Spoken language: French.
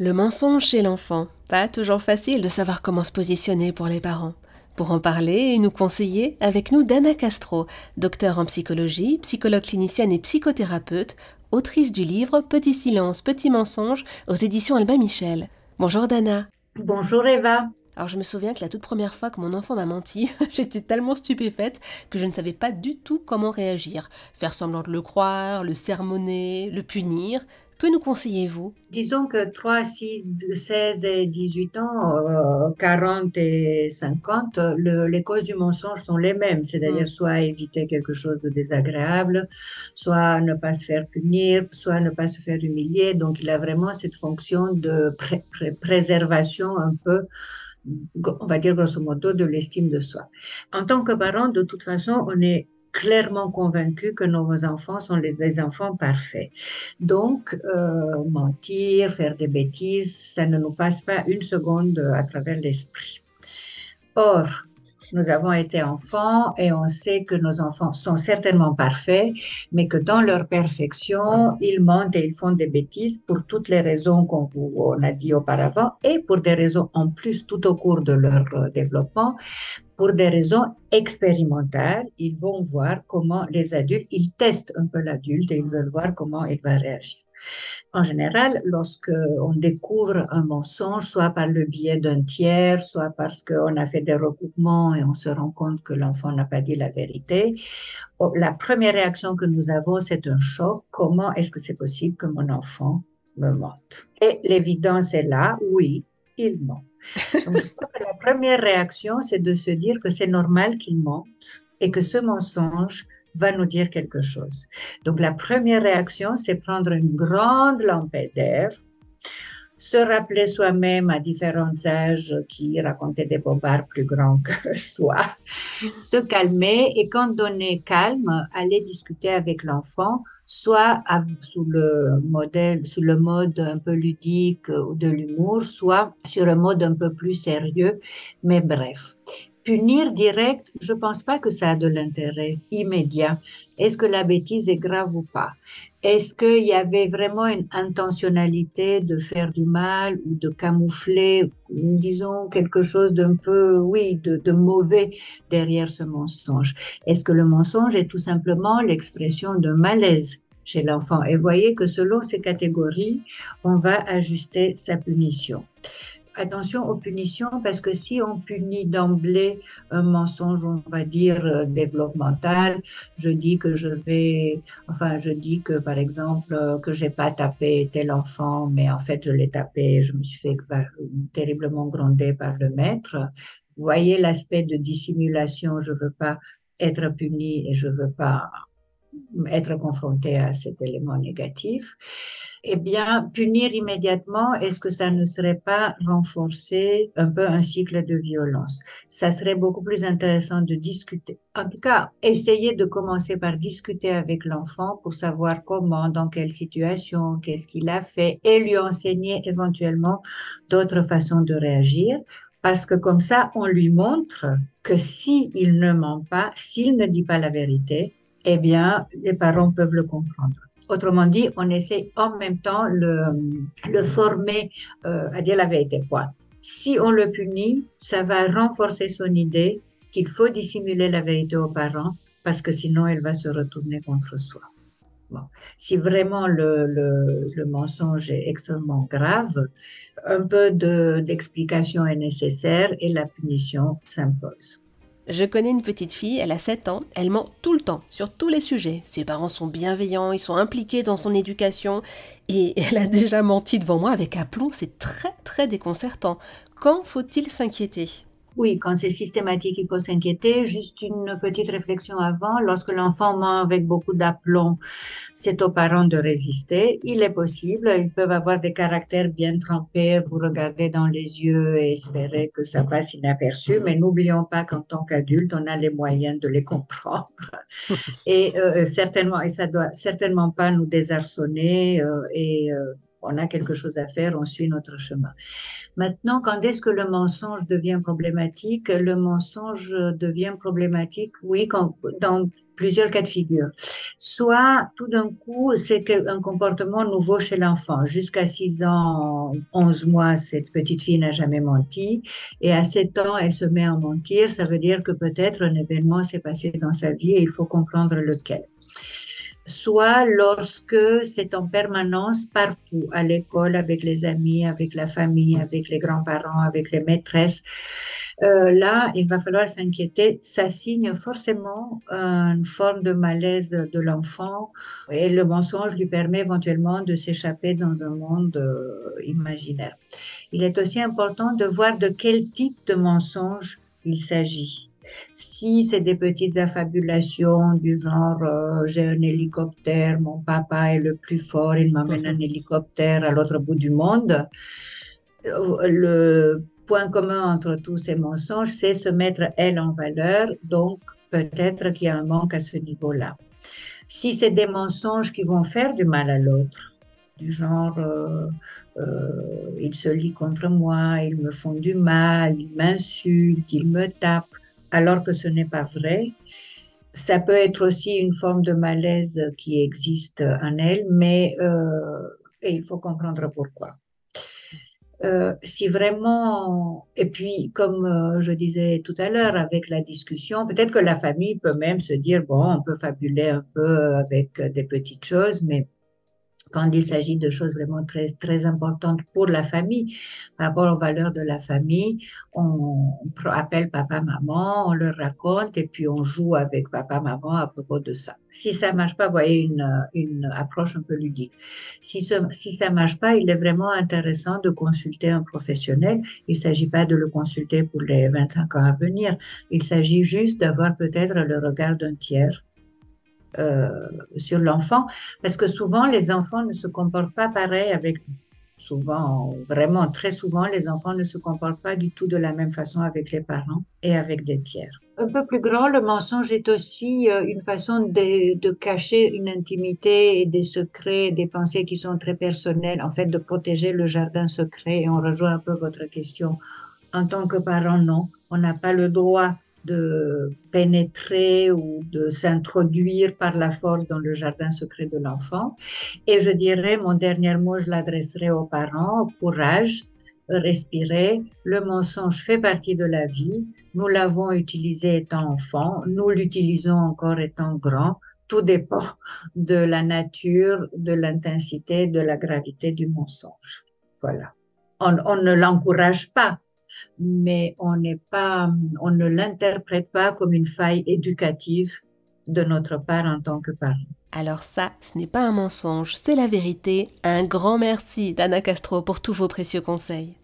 Le mensonge chez l'enfant. Pas toujours facile de savoir comment se positionner pour les parents. Pour en parler et nous conseiller, avec nous Dana Castro, docteur en psychologie, psychologue clinicienne et psychothérapeute, autrice du livre Petit silence, petit mensonge aux éditions Albin Michel. Bonjour Dana. Bonjour Eva. Alors je me souviens que la toute première fois que mon enfant m'a menti, j'étais tellement stupéfaite que je ne savais pas du tout comment réagir. Faire semblant de le croire, le sermonner, le punir. Que nous conseillez-vous? Disons que 3, 6, 16 et 18 ans, 40 euh, et 50, les causes du mensonge sont les mêmes, c'est-à-dire mm. soit éviter quelque chose de désagréable, soit ne pas se faire punir, soit ne pas se faire humilier. Donc il a vraiment cette fonction de préservation un peu on va dire grosso modo, de l'estime de soi. En tant que parent, de toute façon, on est clairement convaincu que nos enfants sont des enfants parfaits. Donc, euh, mentir, faire des bêtises, ça ne nous passe pas une seconde à travers l'esprit. Or, nous avons été enfants et on sait que nos enfants sont certainement parfaits, mais que dans leur perfection, ils mentent et ils font des bêtises pour toutes les raisons qu'on a dit auparavant et pour des raisons en plus tout au cours de leur euh, développement. Pour des raisons expérimentales, ils vont voir comment les adultes, ils testent un peu l'adulte et ils veulent voir comment il va réagir. En général, lorsque on découvre un mensonge, soit par le biais d'un tiers, soit parce qu'on a fait des recoupements et on se rend compte que l'enfant n'a pas dit la vérité, oh, la première réaction que nous avons, c'est un choc. Comment est-ce que c'est possible que mon enfant me mente? Et l'évidence est là, oui, il ment. La première réaction, c'est de se dire que c'est normal qu'il mente et que ce mensonge va nous dire quelque chose. Donc la première réaction, c'est prendre une grande lampée d'air, se rappeler soi-même à différents âges qui racontaient des bobards plus grands que soi, se calmer et quand donner calme, aller discuter avec l'enfant, soit sous le modèle, sous le mode un peu ludique ou de l'humour, soit sur un mode un peu plus sérieux, mais bref punir direct, je pense pas que ça a de l'intérêt immédiat. Est-ce que la bêtise est grave ou pas? Est-ce qu'il y avait vraiment une intentionnalité de faire du mal ou de camoufler, disons, quelque chose d'un peu, oui, de, de mauvais derrière ce mensonge? Est-ce que le mensonge est tout simplement l'expression d'un malaise chez l'enfant? Et voyez que selon ces catégories, on va ajuster sa punition attention aux punitions parce que si on punit d'emblée un mensonge, on va dire euh, développemental, je dis que je vais, enfin, je dis que par exemple euh, que j'ai pas tapé tel enfant, mais en fait je l'ai tapé, je me suis fait terriblement gronder par le maître. Vous voyez l'aspect de dissimulation, je veux pas être puni et je veux pas être confronté à cet élément négatif eh bien, punir immédiatement, est-ce que ça ne serait pas renforcer un peu un cycle de violence? Ça serait beaucoup plus intéressant de discuter. En tout cas, essayer de commencer par discuter avec l'enfant pour savoir comment, dans quelle situation, qu'est-ce qu'il a fait, et lui enseigner éventuellement d'autres façons de réagir parce que comme ça, on lui montre que s'il ne ment pas, s'il ne dit pas la vérité, eh bien, les parents peuvent le comprendre. Autrement dit, on essaie en même temps le, le former euh, à dire la vérité. Quoi. Si on le punit, ça va renforcer son idée qu'il faut dissimuler la vérité aux parents parce que sinon elle va se retourner contre soi. Bon. Si vraiment le, le, le, mensonge est extrêmement grave, un peu d'explication est nécessaire et la punition s'impose. Je connais une petite fille, elle a 7 ans, elle ment tout le temps, sur tous les sujets. Ses parents sont bienveillants, ils sont impliqués dans son éducation, et elle a déjà menti devant moi avec aplomb, c'est très très déconcertant. Quand faut-il s'inquiéter? Oui, quand c'est systématique, il faut s'inquiéter. Juste une petite réflexion avant. Lorsque l'enfant ment avec beaucoup d'aplomb, c'est aux parents de résister. Il est possible. Ils peuvent avoir des caractères bien trempés. Vous regardez dans les yeux et espérer que ça passe inaperçu. Mais n'oublions pas qu'en tant qu'adulte, on a les moyens de les comprendre. et euh, certainement, et ça doit certainement pas nous désarçonner euh, et euh, on a quelque chose à faire, on suit notre chemin. Maintenant, quand est-ce que le mensonge devient problématique? Le mensonge devient problématique, oui, dans plusieurs cas de figure. Soit tout d'un coup, c'est un comportement nouveau chez l'enfant. Jusqu'à 6 ans, 11 mois, cette petite fille n'a jamais menti. Et à 7 ans, elle se met à mentir. Ça veut dire que peut-être un événement s'est passé dans sa vie et il faut comprendre lequel soit lorsque c'est en permanence partout, à l'école, avec les amis, avec la famille, avec les grands-parents, avec les maîtresses. Euh, là, il va falloir s'inquiéter. Ça signe forcément une forme de malaise de l'enfant et le mensonge lui permet éventuellement de s'échapper dans un monde euh, imaginaire. Il est aussi important de voir de quel type de mensonge il s'agit. Si c'est des petites affabulations du genre euh, j'ai un hélicoptère, mon papa est le plus fort, il m'amène un hélicoptère à l'autre bout du monde, le point commun entre tous ces mensonges, c'est se mettre elle en valeur. Donc, peut-être qu'il y a un manque à ce niveau-là. Si c'est des mensonges qui vont faire du mal à l'autre, du genre euh, euh, ils se lient contre moi, ils me font du mal, ils m'insultent, ils me tapent, alors que ce n'est pas vrai. Ça peut être aussi une forme de malaise qui existe en elle, mais euh, il faut comprendre pourquoi. Euh, si vraiment, et puis comme euh, je disais tout à l'heure avec la discussion, peut-être que la famille peut même se dire, bon, on peut fabuler un peu avec des petites choses, mais quand il s'agit de choses vraiment très, très importantes pour la famille, par rapport aux valeurs de la famille, on, appelle papa, maman, on leur raconte et puis on joue avec papa, maman à propos de ça. Si ça marche pas, voyez une, une approche un peu ludique. Si, ce, si ça marche pas, il est vraiment intéressant de consulter un professionnel. Il s'agit pas de le consulter pour les 25 ans à venir. Il s'agit juste d'avoir peut-être le regard d'un tiers euh, sur l'enfant, parce que souvent les enfants ne se comportent pas pareil avec souvent, vraiment très souvent, les enfants ne se comportent pas du tout de la même façon avec les parents et avec des tiers. Un peu plus grand, le mensonge est aussi euh, une façon de, de, cacher une intimité et des secrets, des pensées qui sont très personnelles, en fait, de protéger le jardin secret. Et on rejoint un peu votre question. En tant que parent, non, on n'a pas le droit de pénétrer ou de s'introduire par la force dans le jardin secret de l'enfant. Et je dirais, mon dernier mot, je l'adresserai aux parents, courage, respirer. Le mensonge fait partie de la vie. Nous l'avons utilisé étant enfant, nous l'utilisons encore étant grand. Tout dépend de la nature, de l'intensité, de la gravité du mensonge. Voilà. On ne l'encourage pas, mais on n'est pas, on ne l'interprète pas comme une faille éducative de notre part en tant que parent. Alors ça, ce n'est pas un mensonge, c'est la vérité. Un grand merci, Dana Castro, pour tous vos précieux conseils.